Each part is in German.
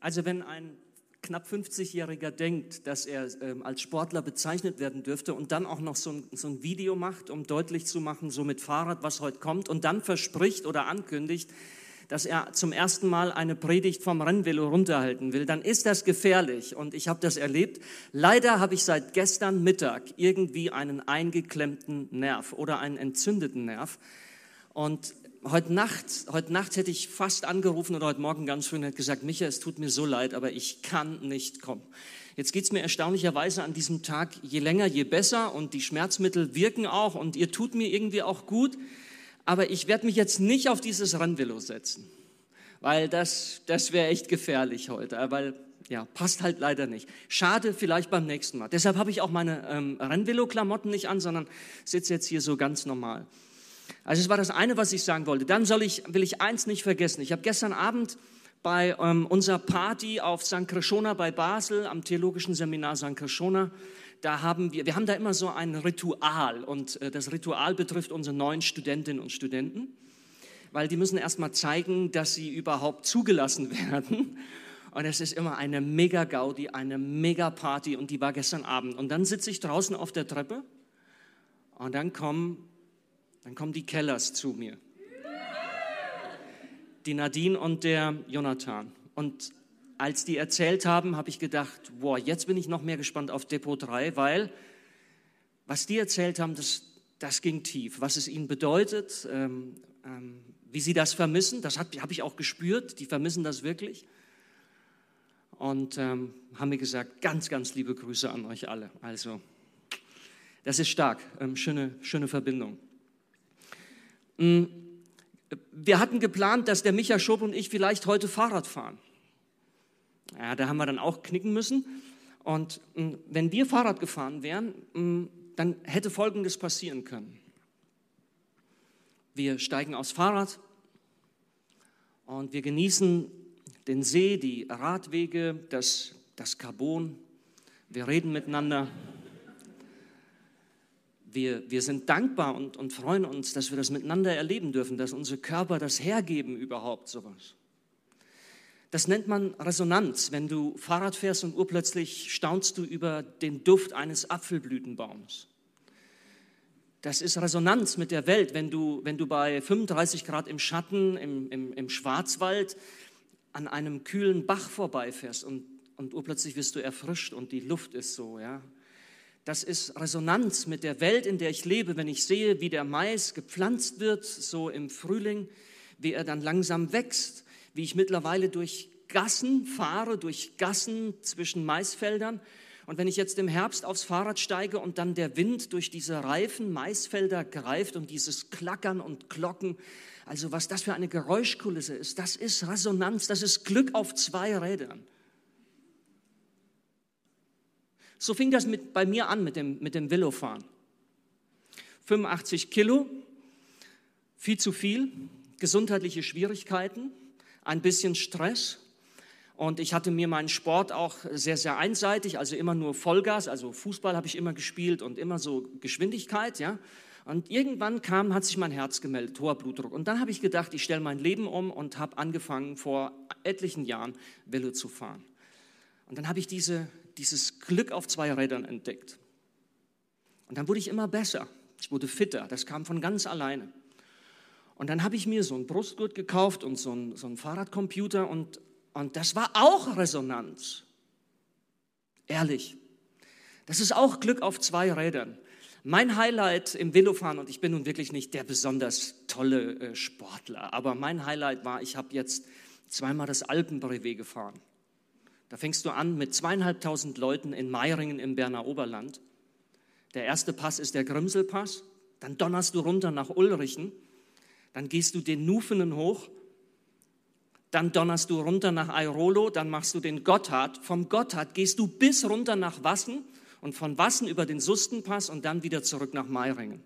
Also wenn ein knapp 50-Jähriger denkt, dass er ähm, als Sportler bezeichnet werden dürfte und dann auch noch so ein, so ein Video macht, um deutlich zu machen, so mit Fahrrad, was heute kommt, und dann verspricht oder ankündigt, dass er zum ersten Mal eine Predigt vom Rennvelo runterhalten will, dann ist das gefährlich. Und ich habe das erlebt. Leider habe ich seit gestern Mittag irgendwie einen eingeklemmten Nerv oder einen entzündeten Nerv. Und heute Nacht, heute Nacht hätte ich fast angerufen oder heute Morgen ganz früh und hätte gesagt, Micha, es tut mir so leid, aber ich kann nicht kommen. Jetzt geht es mir erstaunlicherweise an diesem Tag je länger, je besser und die Schmerzmittel wirken auch und ihr tut mir irgendwie auch gut. Aber ich werde mich jetzt nicht auf dieses Rennvelo setzen, weil das, das wäre echt gefährlich heute, weil ja, passt halt leider nicht. Schade, vielleicht beim nächsten Mal. Deshalb habe ich auch meine ähm, Rennvelo-Klamotten nicht an, sondern sitze jetzt hier so ganz normal. Also es war das eine, was ich sagen wollte. Dann soll ich, will ich eins nicht vergessen. Ich habe gestern Abend bei ähm, unserer Party auf St. Krishona bei Basel, am Theologischen Seminar St. Krishona, da haben wir, wir haben da immer so ein Ritual und äh, das Ritual betrifft unsere neuen Studentinnen und Studenten, weil die müssen erstmal zeigen, dass sie überhaupt zugelassen werden. Und es ist immer eine mega Gaudi, eine mega Party und die war gestern Abend. Und dann sitze ich draußen auf der Treppe und dann kommen dann kommen die Kellers zu mir. Die Nadine und der Jonathan. Und als die erzählt haben, habe ich gedacht, boah, jetzt bin ich noch mehr gespannt auf Depot 3, weil was die erzählt haben, das, das ging tief. Was es ihnen bedeutet, ähm, ähm, wie sie das vermissen, das habe hab ich auch gespürt. Die vermissen das wirklich. Und ähm, haben mir gesagt, ganz, ganz liebe Grüße an euch alle. Also, das ist stark, ähm, schöne, schöne Verbindung. Mm, wir hatten geplant, dass der Micha Schob und ich vielleicht heute Fahrrad fahren. Ja, da haben wir dann auch knicken müssen. Und mm, wenn wir Fahrrad gefahren wären, mm, dann hätte Folgendes passieren können. Wir steigen aufs Fahrrad und wir genießen den See, die Radwege, das, das Carbon. Wir reden miteinander wir, wir sind dankbar und, und freuen uns, dass wir das miteinander erleben dürfen, dass unsere Körper das hergeben überhaupt sowas. Das nennt man Resonanz. Wenn du Fahrrad fährst und urplötzlich staunst du über den Duft eines Apfelblütenbaums. Das ist Resonanz mit der Welt. Wenn du, wenn du bei 35 Grad im Schatten im, im, im Schwarzwald an einem kühlen Bach vorbeifährst und, und urplötzlich wirst du erfrischt und die Luft ist so, ja, das ist Resonanz mit der Welt, in der ich lebe, wenn ich sehe, wie der Mais gepflanzt wird, so im Frühling, wie er dann langsam wächst, wie ich mittlerweile durch Gassen fahre, durch Gassen zwischen Maisfeldern. Und wenn ich jetzt im Herbst aufs Fahrrad steige und dann der Wind durch diese reifen Maisfelder greift und dieses Klackern und Glocken, also was das für eine Geräuschkulisse ist, das ist Resonanz, das ist Glück auf zwei Rädern. So fing das mit, bei mir an mit dem, mit dem Velofahren. 85 Kilo, viel zu viel, gesundheitliche Schwierigkeiten, ein bisschen Stress. Und ich hatte mir meinen Sport auch sehr, sehr einseitig, also immer nur Vollgas, also Fußball habe ich immer gespielt und immer so Geschwindigkeit, ja. Und irgendwann kam, hat sich mein Herz gemeldet, hoher Blutdruck. Und dann habe ich gedacht, ich stelle mein Leben um und habe angefangen, vor etlichen Jahren Velo zu fahren. Und dann habe ich diese dieses Glück auf zwei Rädern entdeckt. Und dann wurde ich immer besser. Ich wurde fitter. Das kam von ganz alleine. Und dann habe ich mir so ein Brustgurt gekauft und so ein, so ein Fahrradcomputer und, und das war auch Resonanz. Ehrlich. Das ist auch Glück auf zwei Rädern. Mein Highlight im Velofahren, und ich bin nun wirklich nicht der besonders tolle äh, Sportler, aber mein Highlight war, ich habe jetzt zweimal das Alpenbrevet gefahren. Da fängst du an mit zweieinhalbtausend Leuten in Meiringen im Berner Oberland. Der erste Pass ist der Grimselpass. Dann donnerst du runter nach Ulrichen. Dann gehst du den Nufenen hoch. Dann donnerst du runter nach Airolo. Dann machst du den Gotthard. Vom Gotthard gehst du bis runter nach Wassen und von Wassen über den Sustenpass und dann wieder zurück nach Meiringen.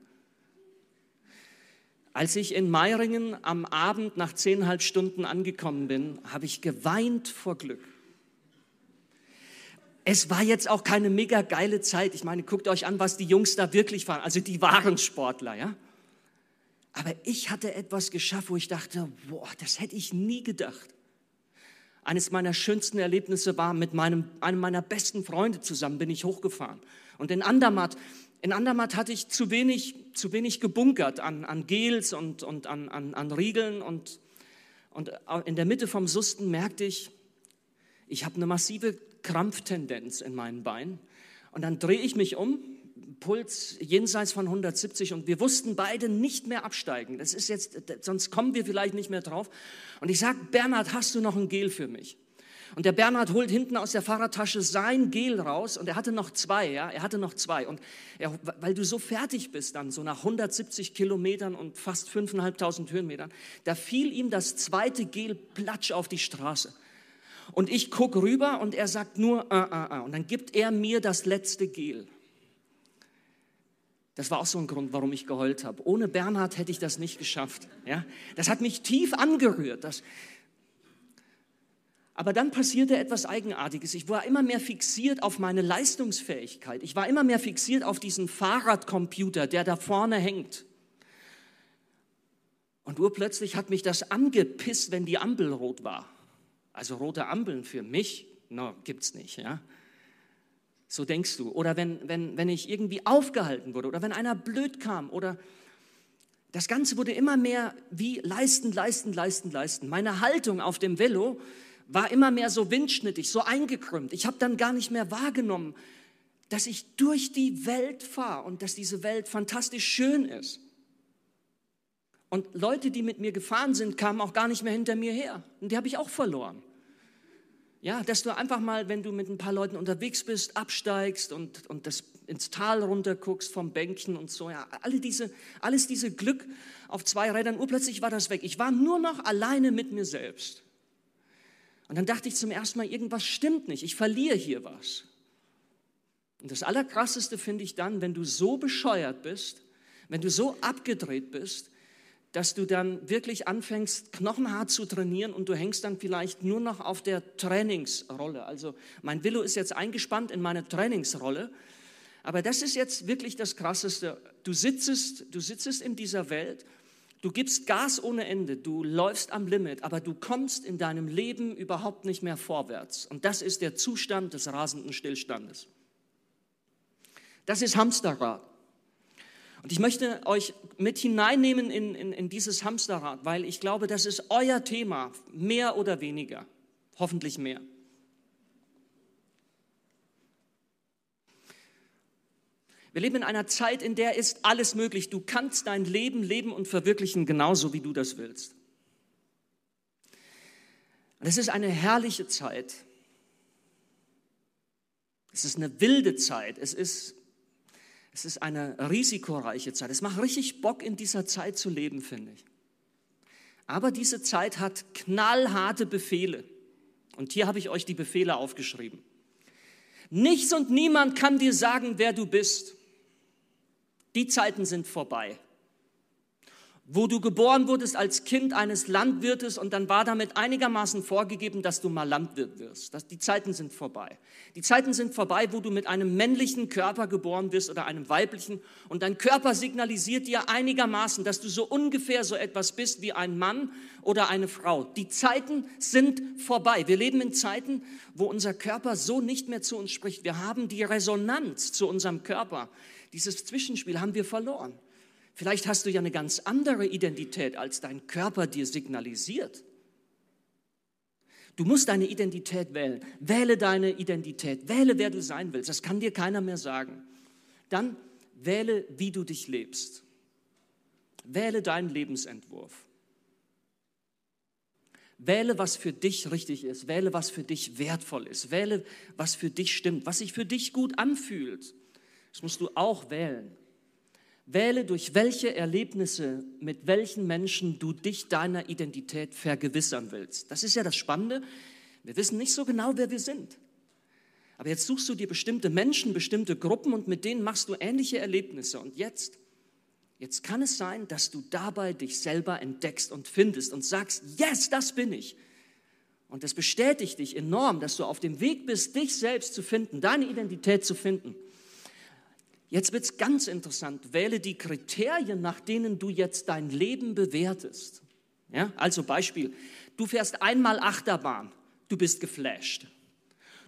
Als ich in Meiringen am Abend nach zehneinhalb Stunden angekommen bin, habe ich geweint vor Glück es war jetzt auch keine mega geile Zeit. Ich meine, guckt euch an, was die Jungs da wirklich waren. Also die waren Sportler, ja. Aber ich hatte etwas geschafft, wo ich dachte, boah, das hätte ich nie gedacht. Eines meiner schönsten Erlebnisse war mit meinem, einem meiner besten Freunde zusammen bin ich hochgefahren. Und in Andermatt, in Andermatt hatte ich zu wenig, zu wenig gebunkert an, an Gels und, und an, an, an Riegeln. Und, und in der Mitte vom Susten merkte ich, ich habe eine massive Krampftendenz in meinen Beinen. Und dann drehe ich mich um, Puls jenseits von 170 und wir wussten beide nicht mehr absteigen. Das ist jetzt, sonst kommen wir vielleicht nicht mehr drauf. Und ich sage, Bernhard, hast du noch ein Gel für mich? Und der Bernhard holt hinten aus der Fahrradtasche sein Gel raus und er hatte noch zwei, ja, er hatte noch zwei. Und er, weil du so fertig bist dann, so nach 170 Kilometern und fast 5.500 Höhenmetern, da fiel ihm das zweite Gel platsch auf die Straße. Und ich gucke rüber und er sagt nur, uh, uh, uh. und dann gibt er mir das letzte Gel. Das war auch so ein Grund, warum ich geheult habe. Ohne Bernhard hätte ich das nicht geschafft. Ja? Das hat mich tief angerührt. Das aber dann passierte etwas Eigenartiges. Ich war immer mehr fixiert auf meine Leistungsfähigkeit. Ich war immer mehr fixiert auf diesen Fahrradcomputer, der da vorne hängt. Und urplötzlich hat mich das angepisst, wenn die Ampel rot war. Also rote Ampeln für mich, no, gibt's nicht, ja. So denkst du. Oder wenn, wenn, wenn ich irgendwie aufgehalten wurde oder wenn einer blöd kam oder das Ganze wurde immer mehr wie leisten, leisten, leisten, leisten. Meine Haltung auf dem Velo war immer mehr so windschnittig, so eingekrümmt. Ich habe dann gar nicht mehr wahrgenommen, dass ich durch die Welt fahre und dass diese Welt fantastisch schön ist. Und Leute, die mit mir gefahren sind, kamen auch gar nicht mehr hinter mir her. Und die habe ich auch verloren. Ja, dass du einfach mal, wenn du mit ein paar Leuten unterwegs bist, absteigst und, und das ins Tal runter guckst vom Bänkchen und so. Ja, alle diese, alles diese Glück auf zwei Rädern, urplötzlich war das weg. Ich war nur noch alleine mit mir selbst. Und dann dachte ich zum ersten Mal, irgendwas stimmt nicht, ich verliere hier was. Und das Allerkrasseste finde ich dann, wenn du so bescheuert bist, wenn du so abgedreht bist, dass du dann wirklich anfängst, knochenhart zu trainieren und du hängst dann vielleicht nur noch auf der Trainingsrolle. Also mein Willow ist jetzt eingespannt in meine Trainingsrolle. Aber das ist jetzt wirklich das Krasseste. Du sitzt, du sitzt in dieser Welt Du gibst Gas ohne Ende, du läufst am Limit, aber du kommst in deinem Leben überhaupt nicht mehr vorwärts. Und das ist der Zustand des rasenden Stillstandes. Das ist Hamsterrad. Und ich möchte euch mit hineinnehmen in, in, in dieses Hamsterrad, weil ich glaube, das ist euer Thema, mehr oder weniger, hoffentlich mehr. Wir leben in einer Zeit, in der ist alles möglich. Du kannst dein Leben leben und verwirklichen, genauso wie du das willst. Und es ist eine herrliche Zeit. Es ist eine wilde Zeit. Es ist, es ist eine risikoreiche Zeit. Es macht richtig Bock, in dieser Zeit zu leben, finde ich. Aber diese Zeit hat knallharte Befehle. Und hier habe ich euch die Befehle aufgeschrieben. Nichts und niemand kann dir sagen, wer du bist. Die Zeiten sind vorbei. Wo du geboren wurdest als Kind eines Landwirtes und dann war damit einigermaßen vorgegeben, dass du mal Landwirt wirst. Das, die Zeiten sind vorbei. Die Zeiten sind vorbei, wo du mit einem männlichen Körper geboren wirst oder einem weiblichen und dein Körper signalisiert dir einigermaßen, dass du so ungefähr so etwas bist wie ein Mann oder eine Frau. Die Zeiten sind vorbei. Wir leben in Zeiten, wo unser Körper so nicht mehr zu uns spricht. Wir haben die Resonanz zu unserem Körper dieses Zwischenspiel haben wir verloren. Vielleicht hast du ja eine ganz andere Identität, als dein Körper dir signalisiert. Du musst deine Identität wählen. Wähle deine Identität. Wähle, wer du sein willst. Das kann dir keiner mehr sagen. Dann wähle, wie du dich lebst. Wähle deinen Lebensentwurf. Wähle, was für dich richtig ist. Wähle, was für dich wertvoll ist. Wähle, was für dich stimmt, was sich für dich gut anfühlt. Das musst du auch wählen. Wähle, durch welche Erlebnisse, mit welchen Menschen du dich deiner Identität vergewissern willst. Das ist ja das Spannende. Wir wissen nicht so genau, wer wir sind. Aber jetzt suchst du dir bestimmte Menschen, bestimmte Gruppen und mit denen machst du ähnliche Erlebnisse. Und jetzt, jetzt kann es sein, dass du dabei dich selber entdeckst und findest und sagst, yes, das bin ich. Und das bestätigt dich enorm, dass du auf dem Weg bist, dich selbst zu finden, deine Identität zu finden. Jetzt wird es ganz interessant. Wähle die Kriterien, nach denen du jetzt dein Leben bewertest. Ja, also Beispiel, du fährst einmal Achterbahn. Du bist geflasht.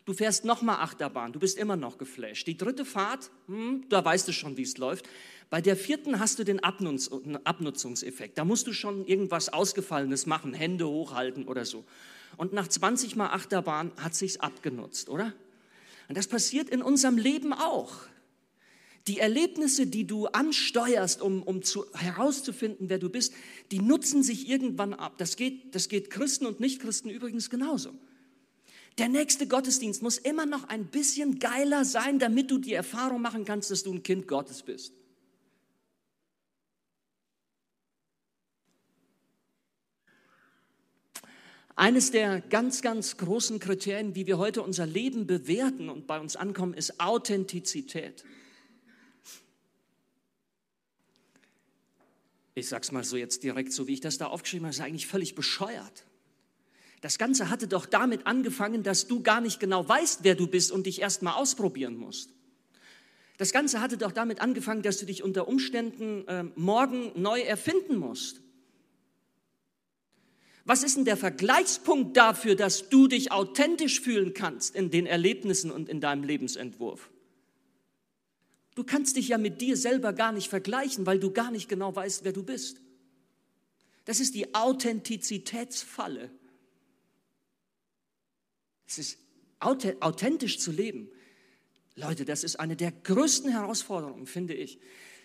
Du fährst nochmal Achterbahn, du bist immer noch geflasht. Die dritte Fahrt, hm, da weißt du schon, wie es läuft. Bei der vierten hast du den Abnutz Abnutzungseffekt. Da musst du schon irgendwas Ausgefallenes machen, Hände hochhalten oder so. Und nach 20 Mal Achterbahn hat sich's abgenutzt, oder? Und das passiert in unserem Leben auch. Die Erlebnisse, die du ansteuerst, um, um zu, herauszufinden, wer du bist, die nutzen sich irgendwann ab. Das geht, das geht Christen und Nichtchristen übrigens genauso. Der nächste Gottesdienst muss immer noch ein bisschen geiler sein, damit du die Erfahrung machen kannst, dass du ein Kind Gottes bist. Eines der ganz, ganz großen Kriterien, wie wir heute unser Leben bewerten und bei uns ankommen, ist Authentizität. Ich sag's mal so jetzt direkt, so wie ich das da aufgeschrieben habe, ist eigentlich völlig bescheuert. Das Ganze hatte doch damit angefangen, dass du gar nicht genau weißt, wer du bist und dich erst mal ausprobieren musst. Das Ganze hatte doch damit angefangen, dass du dich unter Umständen äh, morgen neu erfinden musst. Was ist denn der Vergleichspunkt dafür, dass du dich authentisch fühlen kannst in den Erlebnissen und in deinem Lebensentwurf? Du kannst dich ja mit dir selber gar nicht vergleichen, weil du gar nicht genau weißt, wer du bist. Das ist die Authentizitätsfalle. Es ist authentisch zu leben. Leute, das ist eine der größten Herausforderungen, finde ich.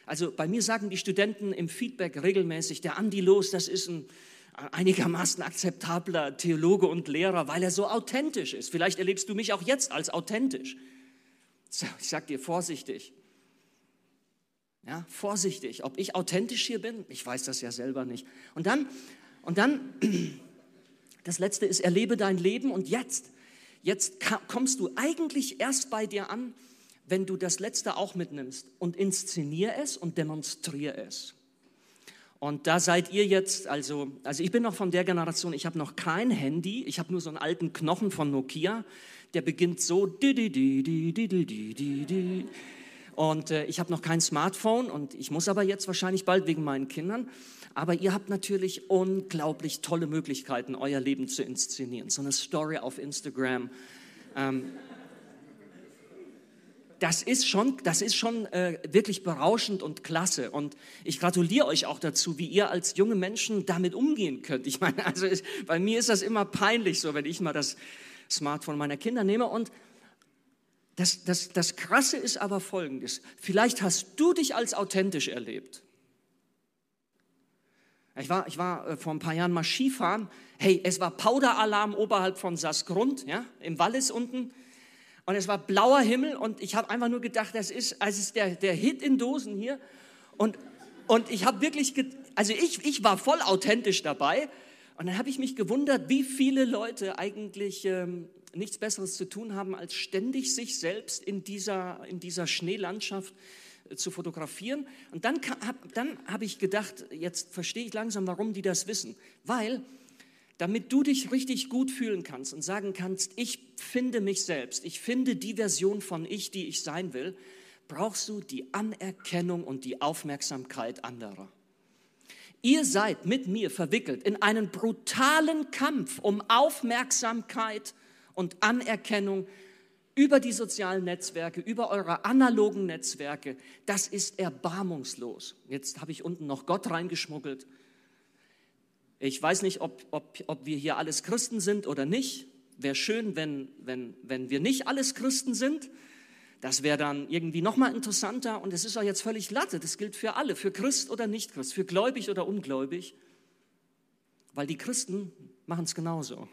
Also bei mir sagen die Studenten im Feedback regelmäßig, der Andi Los, das ist ein einigermaßen akzeptabler Theologe und Lehrer, weil er so authentisch ist. Vielleicht erlebst du mich auch jetzt als authentisch. Ich sage dir vorsichtig. Ja, vorsichtig, ob ich authentisch hier bin, ich weiß das ja selber nicht. Und dann, und dann, das letzte ist, erlebe dein Leben und jetzt, jetzt kommst du eigentlich erst bei dir an, wenn du das letzte auch mitnimmst und inszeniere es und demonstriere es. Und da seid ihr jetzt, also, also ich bin noch von der Generation, ich habe noch kein Handy, ich habe nur so einen alten Knochen von Nokia, der beginnt so. Und äh, ich habe noch kein Smartphone und ich muss aber jetzt wahrscheinlich bald wegen meinen Kindern. Aber ihr habt natürlich unglaublich tolle Möglichkeiten, euer Leben zu inszenieren. So eine Story auf Instagram. Ähm, das ist schon, das ist schon äh, wirklich berauschend und klasse. Und ich gratuliere euch auch dazu, wie ihr als junge Menschen damit umgehen könnt. Ich meine, also ist, bei mir ist das immer peinlich, so wenn ich mal das Smartphone meiner Kinder nehme. Und das, das, das Krasse ist aber folgendes. Vielleicht hast du dich als authentisch erlebt. Ich war, ich war äh, vor ein paar Jahren mal Skifahren. Hey, es war Powderalarm oberhalb von Sassgrund, ja, im Wallis unten. Und es war blauer Himmel und ich habe einfach nur gedacht, das ist, also ist der, der Hit in Dosen hier. Und, und ich habe wirklich, also ich, ich war voll authentisch dabei. Und dann habe ich mich gewundert, wie viele Leute eigentlich ähm, nichts Besseres zu tun haben, als ständig sich selbst in dieser, in dieser Schneelandschaft äh, zu fotografieren. Und dann habe dann hab ich gedacht, jetzt verstehe ich langsam, warum die das wissen. Weil damit du dich richtig gut fühlen kannst und sagen kannst, ich finde mich selbst, ich finde die Version von ich, die ich sein will, brauchst du die Anerkennung und die Aufmerksamkeit anderer. Ihr seid mit mir verwickelt in einen brutalen Kampf um Aufmerksamkeit und Anerkennung über die sozialen Netzwerke, über eure analogen Netzwerke. Das ist erbarmungslos. Jetzt habe ich unten noch Gott reingeschmuggelt. Ich weiß nicht, ob, ob, ob wir hier alles Christen sind oder nicht. Wäre schön, wenn, wenn, wenn wir nicht alles Christen sind. Das wäre dann irgendwie nochmal interessanter. Und es ist auch jetzt völlig Latte. Das gilt für alle, für Christ oder nicht Christ, für gläubig oder ungläubig. Weil die Christen machen es genauso.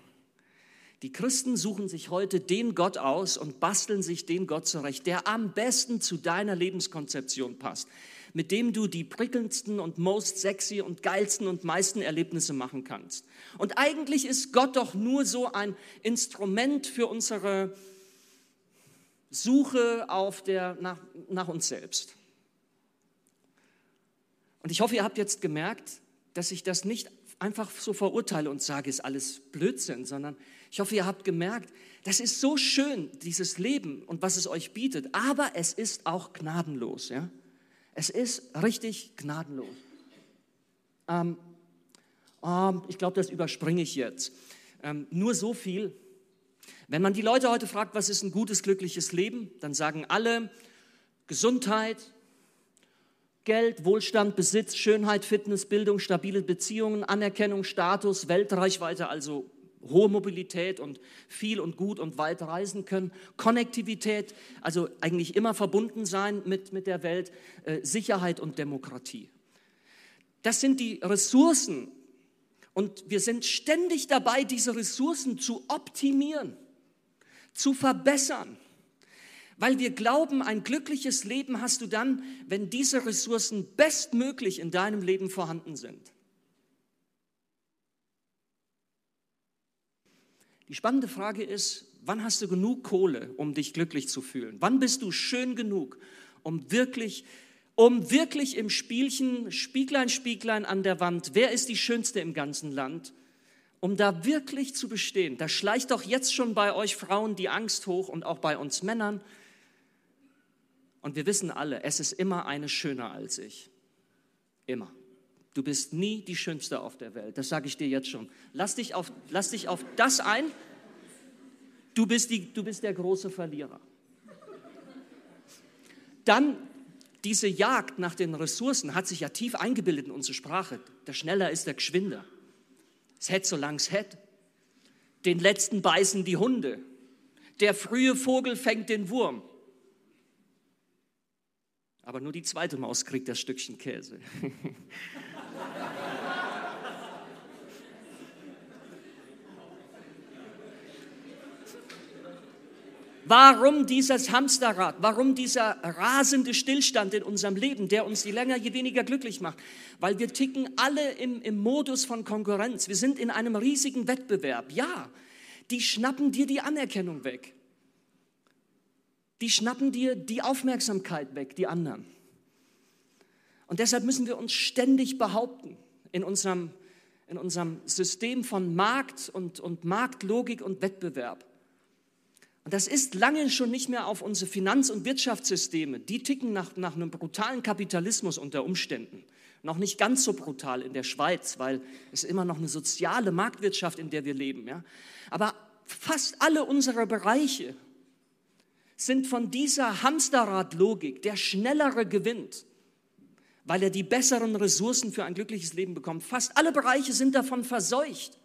Die Christen suchen sich heute den Gott aus und basteln sich den Gott zurecht, der am besten zu deiner Lebenskonzeption passt mit dem du die prickelndsten und most sexy und geilsten und meisten Erlebnisse machen kannst. Und eigentlich ist Gott doch nur so ein Instrument für unsere Suche auf der, nach, nach uns selbst. Und ich hoffe, ihr habt jetzt gemerkt, dass ich das nicht einfach so verurteile und sage, ist alles Blödsinn, sondern ich hoffe, ihr habt gemerkt, das ist so schön, dieses Leben und was es euch bietet, aber es ist auch gnadenlos. Ja? Es ist richtig gnadenlos. Ähm, ähm, ich glaube, das überspringe ich jetzt. Ähm, nur so viel. Wenn man die Leute heute fragt, was ist ein gutes, glückliches Leben, dann sagen alle Gesundheit, Geld, Wohlstand, Besitz, Schönheit, Fitness, Bildung, stabile Beziehungen, Anerkennung, Status, Weltreichweite, also hohe Mobilität und viel und gut und weit reisen können, Konnektivität, also eigentlich immer verbunden sein mit, mit der Welt, äh, Sicherheit und Demokratie. Das sind die Ressourcen und wir sind ständig dabei, diese Ressourcen zu optimieren, zu verbessern, weil wir glauben, ein glückliches Leben hast du dann, wenn diese Ressourcen bestmöglich in deinem Leben vorhanden sind. Die spannende Frage ist, wann hast du genug Kohle, um dich glücklich zu fühlen? Wann bist du schön genug, um wirklich, um wirklich im Spielchen, Spieglein, Spieglein an der Wand, wer ist die Schönste im ganzen Land, um da wirklich zu bestehen? Da schleicht doch jetzt schon bei euch Frauen die Angst hoch und auch bei uns Männern. Und wir wissen alle, es ist immer eine schöner als ich. Immer. Du bist nie die Schönste auf der Welt. Das sage ich dir jetzt schon. Lass dich auf, lass dich auf das ein. Du bist, die, du bist der große Verlierer. Dann diese Jagd nach den Ressourcen hat sich ja tief eingebildet in unsere Sprache. Der schneller ist der Geschwinder. Es hätt, solange es hätt. Den letzten beißen die Hunde. Der frühe Vogel fängt den Wurm. Aber nur die zweite Maus kriegt das Stückchen Käse. Warum dieses Hamsterrad? Warum dieser rasende Stillstand in unserem Leben, der uns je länger, je weniger glücklich macht? Weil wir ticken alle im, im Modus von Konkurrenz. Wir sind in einem riesigen Wettbewerb. Ja, die schnappen dir die Anerkennung weg. Die schnappen dir die Aufmerksamkeit weg, die anderen. Und deshalb müssen wir uns ständig behaupten in unserem, in unserem System von Markt und, und Marktlogik und Wettbewerb. Und das ist lange schon nicht mehr auf unsere Finanz- und Wirtschaftssysteme. Die ticken nach, nach einem brutalen Kapitalismus unter Umständen. Noch nicht ganz so brutal in der Schweiz, weil es immer noch eine soziale Marktwirtschaft, in der wir leben. Ja? Aber fast alle unsere Bereiche sind von dieser Hamsterradlogik, der Schnellere gewinnt, weil er die besseren Ressourcen für ein glückliches Leben bekommt. Fast alle Bereiche sind davon verseucht.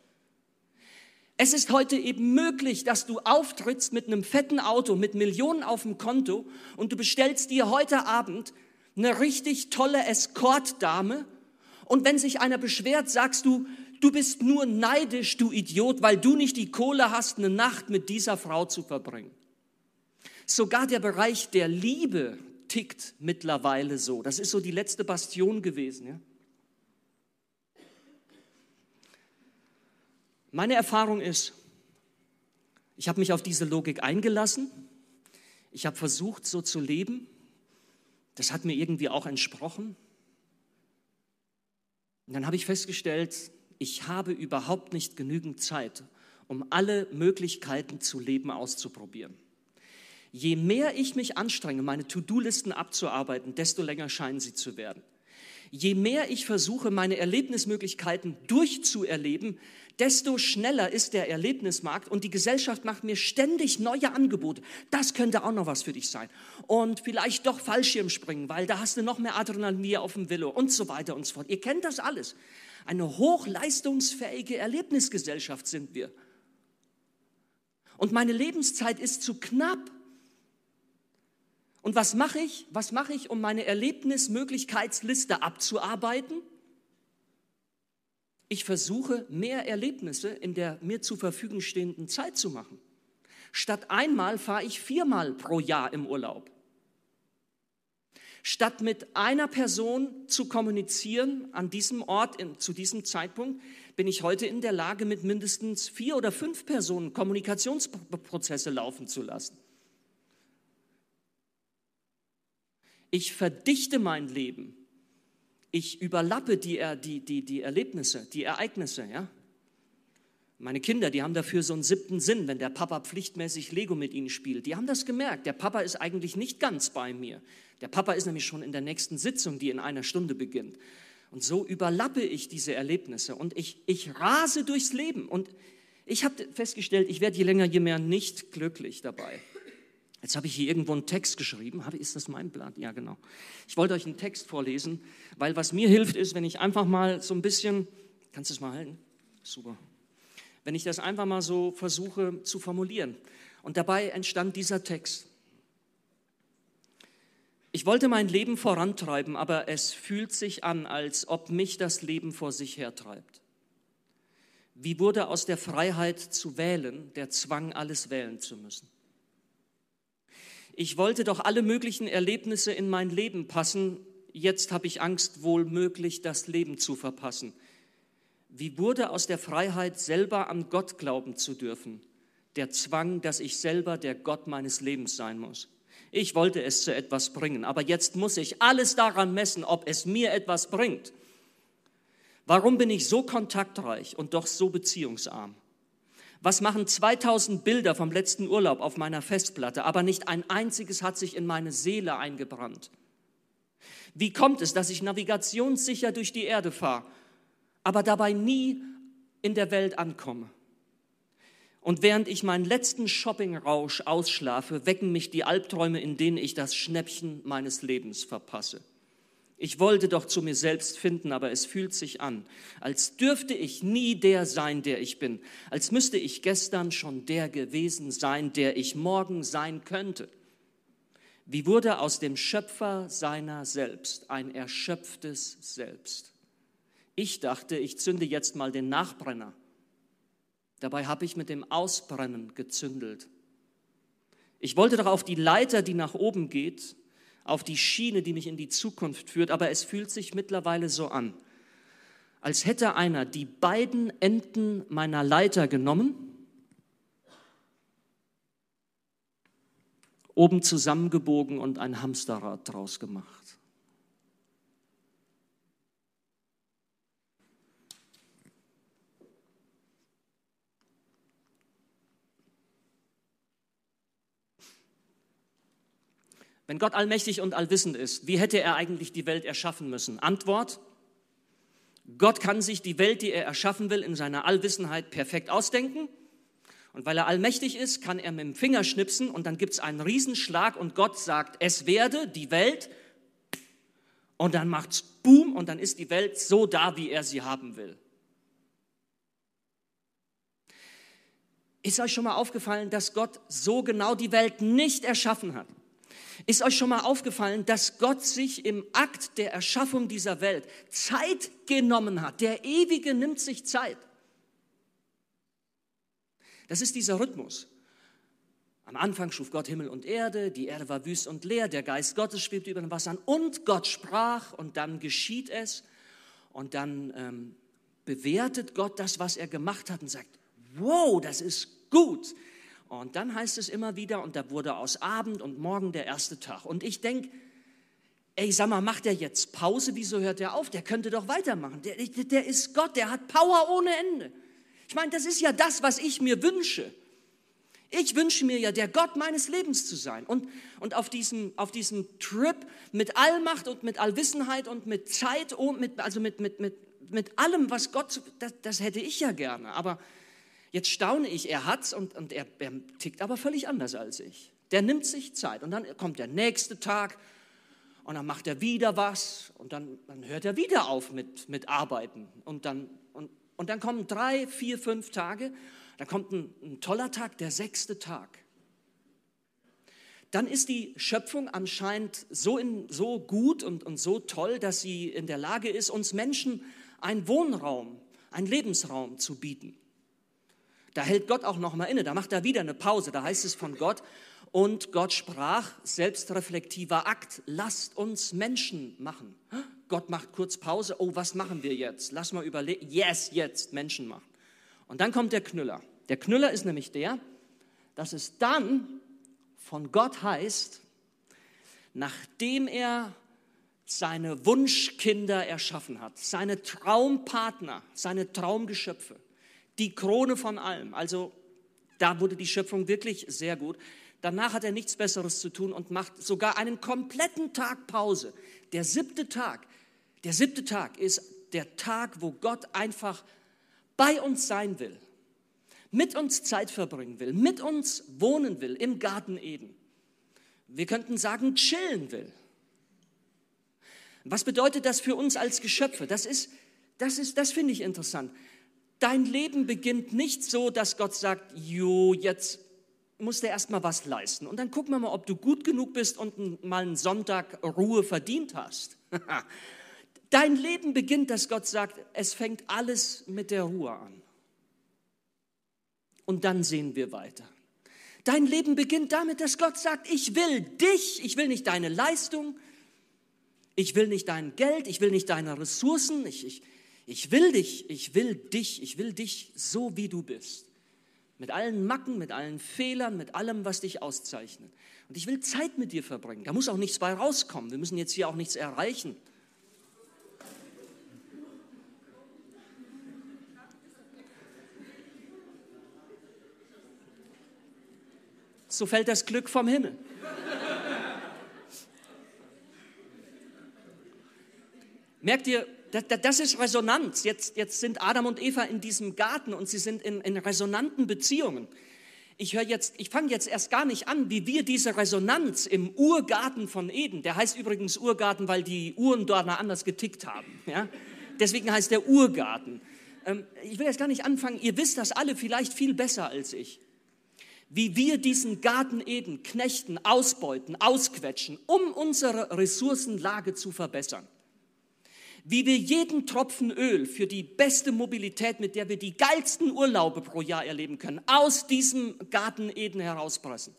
Es ist heute eben möglich, dass du auftrittst mit einem fetten Auto, mit Millionen auf dem Konto und du bestellst dir heute Abend eine richtig tolle Escortdame und wenn sich einer beschwert, sagst du, du bist nur neidisch, du Idiot, weil du nicht die Kohle hast, eine Nacht mit dieser Frau zu verbringen. Sogar der Bereich der Liebe tickt mittlerweile so. Das ist so die letzte Bastion gewesen. Ja? Meine Erfahrung ist, ich habe mich auf diese Logik eingelassen. Ich habe versucht, so zu leben. Das hat mir irgendwie auch entsprochen. Und dann habe ich festgestellt, ich habe überhaupt nicht genügend Zeit, um alle Möglichkeiten zu leben auszuprobieren. Je mehr ich mich anstrenge, meine To-Do-Listen abzuarbeiten, desto länger scheinen sie zu werden. Je mehr ich versuche, meine Erlebnismöglichkeiten durchzuerleben, desto schneller ist der Erlebnismarkt und die Gesellschaft macht mir ständig neue Angebote. Das könnte auch noch was für dich sein. Und vielleicht doch Fallschirmspringen, weil da hast du noch mehr Adrenalin auf dem Willow und so weiter und so fort. Ihr kennt das alles. Eine hochleistungsfähige Erlebnisgesellschaft sind wir. Und meine Lebenszeit ist zu knapp. Und was mache ich? Was mache ich, um meine Erlebnismöglichkeitsliste abzuarbeiten? Ich versuche, mehr Erlebnisse in der mir zur Verfügung stehenden Zeit zu machen. Statt einmal fahre ich viermal pro Jahr im Urlaub. Statt mit einer Person zu kommunizieren an diesem Ort, in, zu diesem Zeitpunkt, bin ich heute in der Lage, mit mindestens vier oder fünf Personen Kommunikationsprozesse laufen zu lassen. Ich verdichte mein Leben ich überlappe die, die, die, die Erlebnisse, die Ereignisse. Ja? Meine Kinder, die haben dafür so einen siebten Sinn, wenn der Papa pflichtmäßig Lego mit ihnen spielt. Die haben das gemerkt. Der Papa ist eigentlich nicht ganz bei mir. Der Papa ist nämlich schon in der nächsten Sitzung, die in einer Stunde beginnt. Und so überlappe ich diese Erlebnisse und ich, ich rase durchs Leben. Und Ich habe festgestellt, ich werde je länger, je mehr nicht glücklich dabei. Jetzt habe ich hier irgendwo einen Text geschrieben. Ist das mein Blatt? Ja, genau. Ich wollte euch einen Text vorlesen, weil was mir hilft, ist, wenn ich einfach mal so ein bisschen, kannst du es mal halten? Super. Wenn ich das einfach mal so versuche zu formulieren. Und dabei entstand dieser Text. Ich wollte mein Leben vorantreiben, aber es fühlt sich an, als ob mich das Leben vor sich hertreibt. Wie wurde aus der Freiheit zu wählen der Zwang, alles wählen zu müssen? Ich wollte doch alle möglichen Erlebnisse in mein Leben passen, jetzt habe ich Angst, wohl möglich das Leben zu verpassen. Wie wurde aus der Freiheit, selber an Gott glauben zu dürfen, der Zwang, dass ich selber der Gott meines Lebens sein muss? Ich wollte es zu etwas bringen, aber jetzt muss ich alles daran messen, ob es mir etwas bringt. Warum bin ich so kontaktreich und doch so beziehungsarm? Was machen 2000 Bilder vom letzten Urlaub auf meiner Festplatte, aber nicht ein einziges hat sich in meine Seele eingebrannt? Wie kommt es, dass ich navigationssicher durch die Erde fahre, aber dabei nie in der Welt ankomme? Und während ich meinen letzten Shoppingrausch ausschlafe, wecken mich die Albträume, in denen ich das Schnäppchen meines Lebens verpasse. Ich wollte doch zu mir selbst finden, aber es fühlt sich an, als dürfte ich nie der sein, der ich bin, als müsste ich gestern schon der gewesen sein, der ich morgen sein könnte. Wie wurde aus dem Schöpfer seiner selbst ein erschöpftes Selbst? Ich dachte, ich zünde jetzt mal den Nachbrenner. Dabei habe ich mit dem Ausbrennen gezündelt. Ich wollte doch auf die Leiter, die nach oben geht, auf die Schiene, die mich in die Zukunft führt, aber es fühlt sich mittlerweile so an, als hätte einer die beiden Enden meiner Leiter genommen, oben zusammengebogen und ein Hamsterrad draus gemacht. Wenn Gott allmächtig und allwissend ist, wie hätte er eigentlich die Welt erschaffen müssen? Antwort, Gott kann sich die Welt, die er erschaffen will, in seiner Allwissenheit perfekt ausdenken. Und weil er allmächtig ist, kann er mit dem Finger schnipsen und dann gibt es einen Riesenschlag und Gott sagt, es werde die Welt. Und dann macht's Boom und dann ist die Welt so da, wie er sie haben will. Ist euch schon mal aufgefallen, dass Gott so genau die Welt nicht erschaffen hat? Ist euch schon mal aufgefallen, dass Gott sich im Akt der Erschaffung dieser Welt Zeit genommen hat? Der Ewige nimmt sich Zeit. Das ist dieser Rhythmus. Am Anfang schuf Gott Himmel und Erde, die Erde war wüst und leer, der Geist Gottes schwebte über den Wassern und Gott sprach und dann geschieht es und dann ähm, bewertet Gott das, was er gemacht hat und sagt, wow, das ist gut. Und dann heißt es immer wieder, und da wurde aus Abend und Morgen der erste Tag. Und ich denke, ey, sag mal, macht er jetzt Pause? Wieso hört er auf? Der könnte doch weitermachen. Der, der ist Gott, der hat Power ohne Ende. Ich meine, das ist ja das, was ich mir wünsche. Ich wünsche mir ja, der Gott meines Lebens zu sein. Und, und auf, diesem, auf diesem Trip mit Allmacht und mit Allwissenheit und mit Zeit, und mit, also mit, mit, mit, mit allem, was Gott, das, das hätte ich ja gerne. Aber Jetzt staune ich, er hat's und, und er, er tickt aber völlig anders als ich. Der nimmt sich Zeit und dann kommt der nächste Tag und dann macht er wieder was und dann, dann hört er wieder auf mit, mit Arbeiten und dann, und, und dann kommen drei, vier, fünf Tage, dann kommt ein, ein toller Tag, der sechste Tag. Dann ist die Schöpfung anscheinend so, in, so gut und, und so toll, dass sie in der Lage ist, uns Menschen einen Wohnraum, einen Lebensraum zu bieten. Da hält Gott auch noch mal inne, da macht er wieder eine Pause, da heißt es von Gott, und Gott sprach, selbstreflektiver Akt, lasst uns Menschen machen. Gott macht kurz Pause, oh, was machen wir jetzt? Lass mal überlegen, yes, jetzt Menschen machen. Und dann kommt der Knüller. Der Knüller ist nämlich der, dass es dann von Gott heißt, nachdem er seine Wunschkinder erschaffen hat, seine Traumpartner, seine Traumgeschöpfe, die Krone von allem. Also da wurde die Schöpfung wirklich sehr gut. Danach hat er nichts Besseres zu tun und macht sogar einen kompletten Tag Pause. Der siebte Tag, der siebte Tag ist der Tag, wo Gott einfach bei uns sein will. mit uns Zeit verbringen will, mit uns wohnen will im Garten Eden. Wir könnten sagen, chillen will. Was bedeutet das für uns als Geschöpfe? Das ist, das ist, das finde ich interessant. Dein Leben beginnt nicht so, dass Gott sagt, jo, jetzt musst du erstmal was leisten. Und dann gucken wir mal, ob du gut genug bist und mal einen Sonntag Ruhe verdient hast. Dein Leben beginnt, dass Gott sagt, es fängt alles mit der Ruhe an. Und dann sehen wir weiter. Dein Leben beginnt damit, dass Gott sagt, ich will dich, ich will nicht deine Leistung, ich will nicht dein Geld, ich will nicht deine Ressourcen, ich, ich, ich will dich, ich will dich, ich will dich so, wie du bist. Mit allen Macken, mit allen Fehlern, mit allem, was dich auszeichnet. Und ich will Zeit mit dir verbringen. Da muss auch nichts bei rauskommen. Wir müssen jetzt hier auch nichts erreichen. So fällt das Glück vom Himmel. Merkt ihr, das ist Resonanz. Jetzt, jetzt sind Adam und Eva in diesem Garten und sie sind in, in resonanten Beziehungen. Ich höre jetzt, ich fange jetzt erst gar nicht an, wie wir diese Resonanz im Urgarten von Eden, der heißt übrigens Urgarten, weil die Uhren dort anders getickt haben. Ja? Deswegen heißt der Urgarten. Ähm, ich will jetzt gar nicht anfangen, ihr wisst das alle vielleicht viel besser als ich. Wie wir diesen Garten Eden knechten, ausbeuten, ausquetschen, um unsere Ressourcenlage zu verbessern wie wir jeden Tropfen Öl für die beste Mobilität, mit der wir die geilsten Urlaube pro Jahr erleben können, aus diesem Garten Eden herauspressen.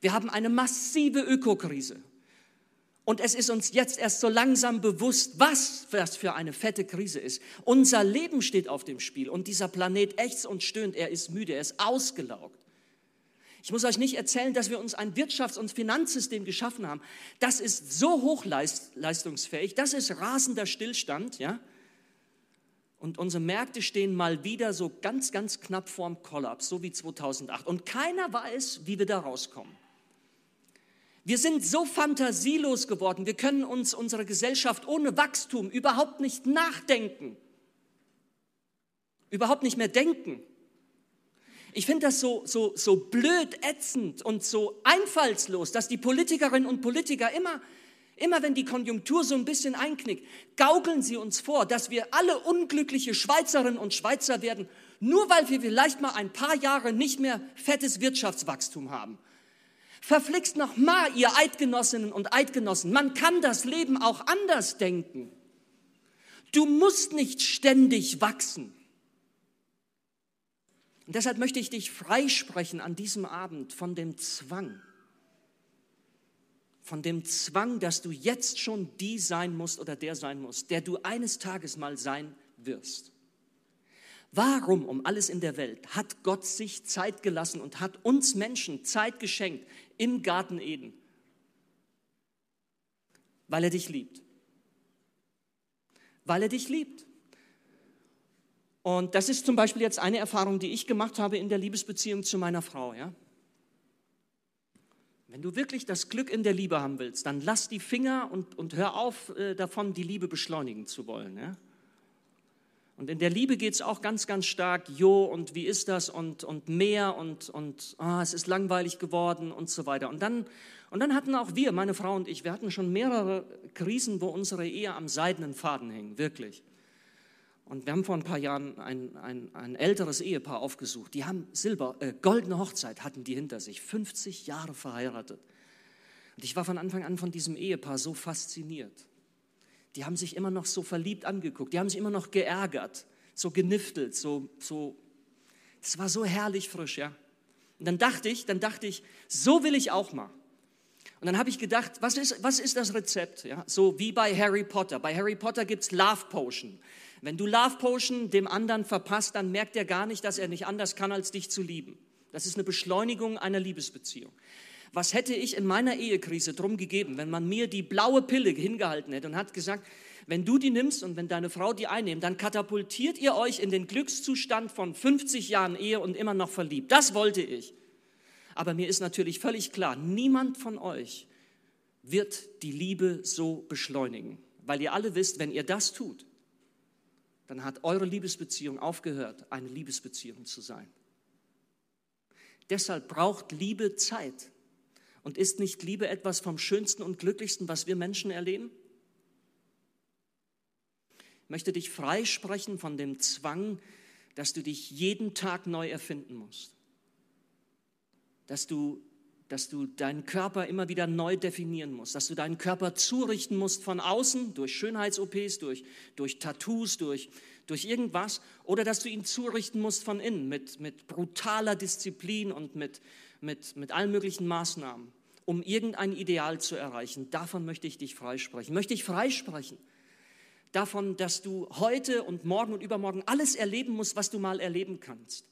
Wir haben eine massive Ökokrise. Und es ist uns jetzt erst so langsam bewusst, was das für eine fette Krise ist. Unser Leben steht auf dem Spiel und dieser Planet ächzt und stöhnt, er ist müde, er ist ausgelaugt. Ich muss euch nicht erzählen, dass wir uns ein Wirtschafts- und Finanzsystem geschaffen haben. Das ist so hochleistungsfähig, das ist rasender Stillstand, ja. Und unsere Märkte stehen mal wieder so ganz, ganz knapp vorm Kollaps, so wie 2008. Und keiner weiß, wie wir da rauskommen. Wir sind so fantasielos geworden, wir können uns unsere Gesellschaft ohne Wachstum überhaupt nicht nachdenken, überhaupt nicht mehr denken. Ich finde das so, so, so blöd, ätzend und so einfallslos, dass die Politikerinnen und Politiker immer, immer wenn die Konjunktur so ein bisschen einknickt, gaukeln sie uns vor, dass wir alle unglückliche Schweizerinnen und Schweizer werden, nur weil wir vielleicht mal ein paar Jahre nicht mehr fettes Wirtschaftswachstum haben. Verflixt noch mal, ihr Eidgenossinnen und Eidgenossen, man kann das Leben auch anders denken. Du musst nicht ständig wachsen. Und deshalb möchte ich dich freisprechen an diesem Abend von dem Zwang. Von dem Zwang, dass du jetzt schon die sein musst oder der sein musst, der du eines Tages mal sein wirst. Warum um alles in der Welt hat Gott sich Zeit gelassen und hat uns Menschen Zeit geschenkt im Garten Eden? Weil er dich liebt. Weil er dich liebt. Und das ist zum Beispiel jetzt eine Erfahrung, die ich gemacht habe in der Liebesbeziehung zu meiner Frau. Ja? Wenn du wirklich das Glück in der Liebe haben willst, dann lass die Finger und, und hör auf äh, davon, die Liebe beschleunigen zu wollen. Ja? Und in der Liebe geht es auch ganz, ganz stark, jo, und wie ist das und, und mehr und, und oh, es ist langweilig geworden und so weiter. Und dann, und dann hatten auch wir, meine Frau und ich, wir hatten schon mehrere Krisen, wo unsere Ehe am seidenen Faden hing, wirklich. Und wir haben vor ein paar Jahren ein, ein, ein älteres Ehepaar aufgesucht. Die haben Silber, äh, goldene Hochzeit hatten die hinter sich, 50 Jahre verheiratet. Und ich war von Anfang an von diesem Ehepaar so fasziniert. Die haben sich immer noch so verliebt angeguckt, die haben sich immer noch geärgert, so geniftelt, so, so. Es war so herrlich frisch, ja. Und dann dachte ich, dann dachte ich, so will ich auch mal. Und dann habe ich gedacht, was ist, was ist das Rezept? Ja, so wie bei Harry Potter. Bei Harry Potter gibt es Love Potion. Wenn du Love Potion dem anderen verpasst, dann merkt er gar nicht, dass er nicht anders kann, als dich zu lieben. Das ist eine Beschleunigung einer Liebesbeziehung. Was hätte ich in meiner Ehekrise drum gegeben, wenn man mir die blaue Pille hingehalten hätte und hat gesagt, wenn du die nimmst und wenn deine Frau die einnimmt, dann katapultiert ihr euch in den Glückszustand von 50 Jahren Ehe und immer noch verliebt. Das wollte ich. Aber mir ist natürlich völlig klar, niemand von euch wird die Liebe so beschleunigen, weil ihr alle wisst, wenn ihr das tut, dann hat eure Liebesbeziehung aufgehört, eine Liebesbeziehung zu sein. Deshalb braucht Liebe Zeit. Und ist nicht Liebe etwas vom Schönsten und Glücklichsten, was wir Menschen erleben? Ich möchte dich freisprechen von dem Zwang, dass du dich jeden Tag neu erfinden musst. Dass du, dass du deinen Körper immer wieder neu definieren musst. Dass du deinen Körper zurichten musst von außen, durch Schönheits-OPs, durch, durch Tattoos, durch, durch irgendwas. Oder dass du ihn zurichten musst von innen mit, mit brutaler Disziplin und mit, mit, mit allen möglichen Maßnahmen, um irgendein Ideal zu erreichen. Davon möchte ich dich freisprechen. Möchte ich freisprechen davon, dass du heute und morgen und übermorgen alles erleben musst, was du mal erleben kannst.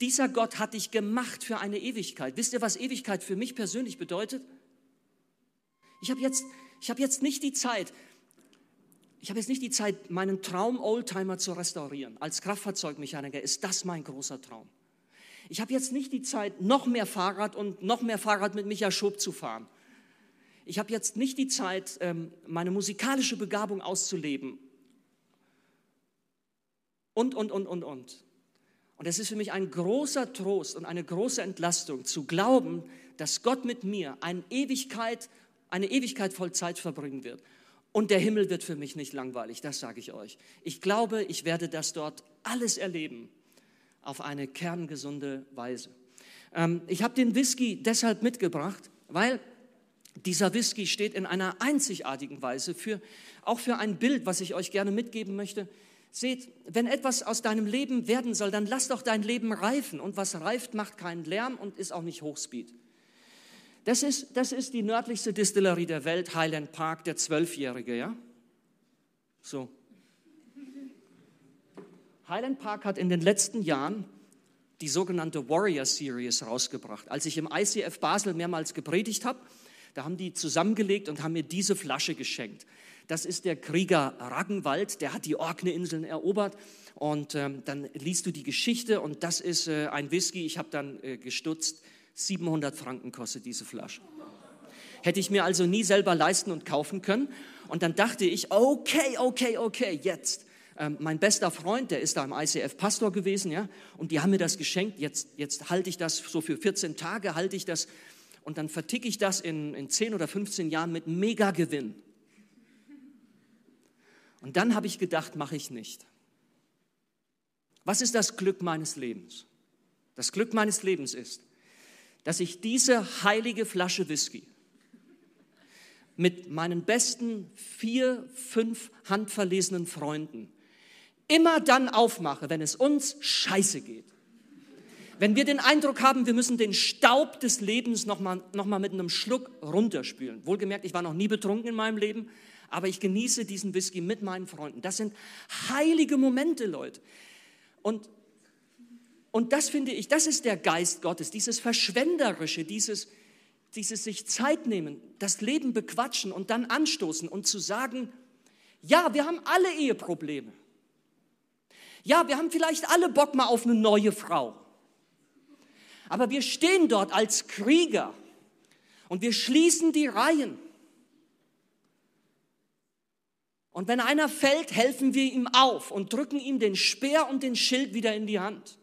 Dieser Gott hat dich gemacht für eine Ewigkeit. Wisst ihr, was Ewigkeit für mich persönlich bedeutet? Ich habe jetzt, habe jetzt nicht die Zeit, ich habe jetzt nicht die Zeit, meinen Traum Oldtimer zu restaurieren. Als Kraftfahrzeugmechaniker ist das mein großer Traum. Ich habe jetzt nicht die Zeit, noch mehr Fahrrad und noch mehr Fahrrad mit Micha Schob zu fahren. Ich habe jetzt nicht die Zeit, ähm, meine musikalische Begabung auszuleben. Und, und, und, und, und. Und es ist für mich ein großer Trost und eine große Entlastung zu glauben, dass Gott mit mir eine Ewigkeit, eine Ewigkeit voll Zeit verbringen wird. Und der Himmel wird für mich nicht langweilig, das sage ich euch. Ich glaube, ich werde das dort alles erleben auf eine kerngesunde Weise. Ähm, ich habe den Whisky deshalb mitgebracht, weil dieser Whisky steht in einer einzigartigen Weise für, auch für ein Bild, was ich euch gerne mitgeben möchte. Seht, wenn etwas aus deinem Leben werden soll, dann lass doch dein Leben reifen. Und was reift, macht keinen Lärm und ist auch nicht Hochspeed. Das ist, das ist die nördlichste Distillerie der Welt, Highland Park, der Zwölfjährige, ja? So. Highland Park hat in den letzten Jahren die sogenannte Warrior Series rausgebracht. Als ich im ICF Basel mehrmals gepredigt habe, da haben die zusammengelegt und haben mir diese Flasche geschenkt. Das ist der Krieger Raggenwald, der hat die Orkney-Inseln erobert. Und ähm, dann liest du die Geschichte und das ist äh, ein Whisky, ich habe dann äh, gestutzt, 700 Franken kostet diese Flasche. Hätte ich mir also nie selber leisten und kaufen können. Und dann dachte ich, okay, okay, okay, jetzt. Ähm, mein bester Freund, der ist da im ICF Pastor gewesen, ja, und die haben mir das geschenkt. Jetzt, jetzt halte ich das so für 14 Tage, halte ich das und dann verticke ich das in, in 10 oder 15 Jahren mit Megagewinn. Und dann habe ich gedacht, mache ich nicht. Was ist das Glück meines Lebens? Das Glück meines Lebens ist, dass ich diese heilige Flasche Whisky mit meinen besten vier, fünf handverlesenen Freunden immer dann aufmache, wenn es uns scheiße geht. Wenn wir den Eindruck haben, wir müssen den Staub des Lebens nochmal noch mal mit einem Schluck runterspülen. Wohlgemerkt, ich war noch nie betrunken in meinem Leben, aber ich genieße diesen Whisky mit meinen Freunden. Das sind heilige Momente, Leute. Und, und das finde ich, das ist der Geist Gottes, dieses Verschwenderische, dieses, dieses sich Zeit nehmen, das Leben bequatschen und dann anstoßen und zu sagen, ja, wir haben alle Eheprobleme. Ja, wir haben vielleicht alle Bock mal auf eine neue Frau. Aber wir stehen dort als Krieger und wir schließen die Reihen. Und wenn einer fällt, helfen wir ihm auf und drücken ihm den Speer und den Schild wieder in die Hand.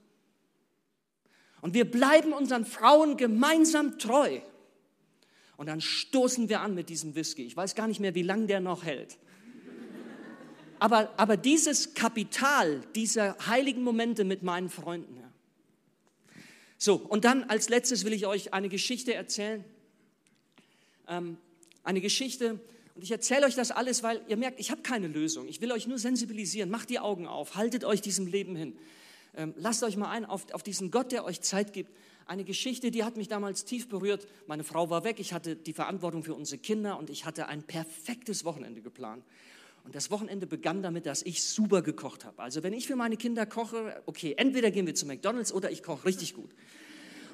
Und wir bleiben unseren Frauen gemeinsam treu. Und dann stoßen wir an mit diesem Whisky. Ich weiß gar nicht mehr, wie lange der noch hält. Aber, aber dieses Kapital, diese heiligen Momente mit meinen Freunden. Ja. So, und dann als letztes will ich euch eine Geschichte erzählen. Ähm, eine Geschichte, und ich erzähle euch das alles, weil ihr merkt, ich habe keine Lösung. Ich will euch nur sensibilisieren. Macht die Augen auf, haltet euch diesem Leben hin. Ähm, lasst euch mal ein auf, auf diesen Gott, der euch Zeit gibt. Eine Geschichte, die hat mich damals tief berührt. Meine Frau war weg, ich hatte die Verantwortung für unsere Kinder und ich hatte ein perfektes Wochenende geplant. Und das Wochenende begann damit, dass ich super gekocht habe. Also wenn ich für meine Kinder koche, okay, entweder gehen wir zu McDonald's oder ich koche richtig gut.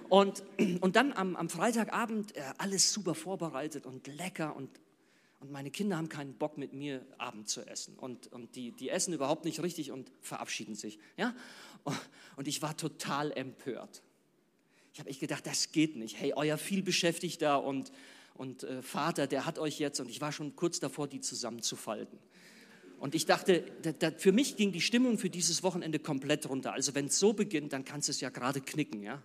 Und, und dann am, am Freitagabend äh, alles super vorbereitet und lecker und und meine Kinder haben keinen Bock mit mir Abend zu essen und, und die, die essen überhaupt nicht richtig und verabschieden sich. Ja? Und ich war total empört. Ich habe echt gedacht, das geht nicht. Hey, euer vielbeschäftigter und, und äh, Vater, der hat euch jetzt, und ich war schon kurz davor, die zusammenzufalten. Und ich dachte, da, da, für mich ging die Stimmung für dieses Wochenende komplett runter. Also wenn es so beginnt, dann kannst du es ja gerade knicken. Ja?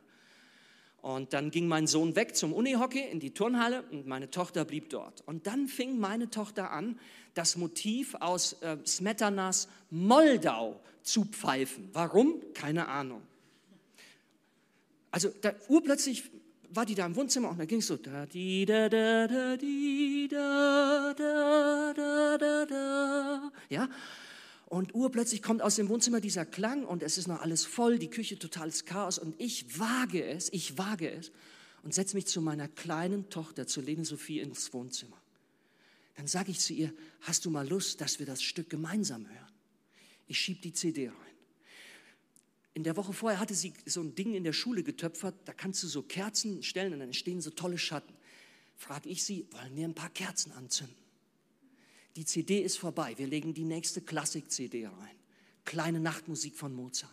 Und dann ging mein Sohn weg zum Unihockey in die Turnhalle und meine Tochter blieb dort. Und dann fing meine Tochter an, das Motiv aus äh, Smetanas Moldau zu pfeifen. Warum? Keine Ahnung. Also da, urplötzlich war die da im Wohnzimmer und da ging es so ja und urplötzlich kommt aus dem Wohnzimmer dieser Klang und es ist noch alles voll, die Küche totales Chaos und ich wage es, ich wage es und setze mich zu meiner kleinen Tochter, zu Lene Sophie ins Wohnzimmer. Dann sage ich zu ihr, hast du mal Lust, dass wir das Stück gemeinsam hören? Ich schieb die CD rein. In der Woche vorher hatte sie so ein Ding in der Schule getöpfert, da kannst du so Kerzen stellen und dann entstehen so tolle Schatten. Frage ich sie, wollen wir ein paar Kerzen anzünden? Die CD ist vorbei, wir legen die nächste Klassik-CD rein. Kleine Nachtmusik von Mozart.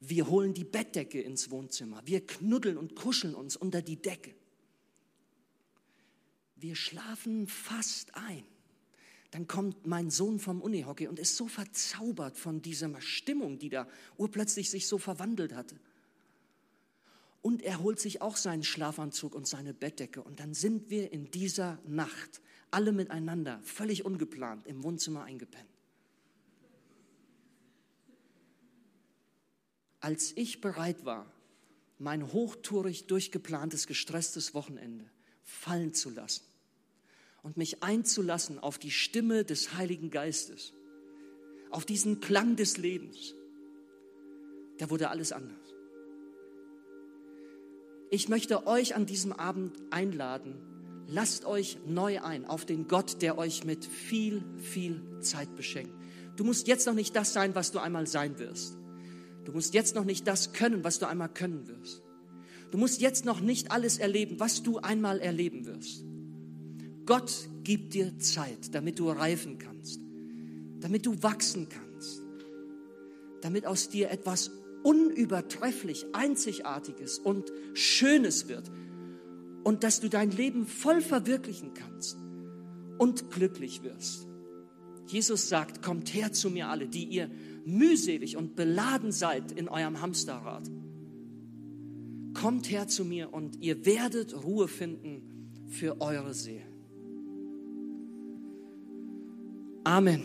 Wir holen die Bettdecke ins Wohnzimmer. Wir knuddeln und kuscheln uns unter die Decke. Wir schlafen fast ein. Dann kommt mein Sohn vom Unihockey und ist so verzaubert von dieser Stimmung, die da urplötzlich sich so verwandelt hatte. Und er holt sich auch seinen Schlafanzug und seine Bettdecke. Und dann sind wir in dieser Nacht alle miteinander, völlig ungeplant, im Wohnzimmer eingepennt. Als ich bereit war, mein hochtourig durchgeplantes, gestresstes Wochenende fallen zu lassen und mich einzulassen auf die Stimme des Heiligen Geistes, auf diesen Klang des Lebens, da wurde alles anders. Ich möchte euch an diesem Abend einladen, lasst euch neu ein auf den Gott, der euch mit viel, viel Zeit beschenkt. Du musst jetzt noch nicht das sein, was du einmal sein wirst. Du musst jetzt noch nicht das können, was du einmal können wirst. Du musst jetzt noch nicht alles erleben, was du einmal erleben wirst. Gott gibt dir Zeit, damit du reifen kannst, damit du wachsen kannst, damit aus dir etwas unübertrefflich Einzigartiges und Schönes wird, und dass du dein Leben voll verwirklichen kannst und glücklich wirst. Jesus sagt, kommt her zu mir alle, die ihr mühselig und beladen seid in eurem Hamsterrad. Kommt her zu mir und ihr werdet Ruhe finden für eure Seelen. Amen.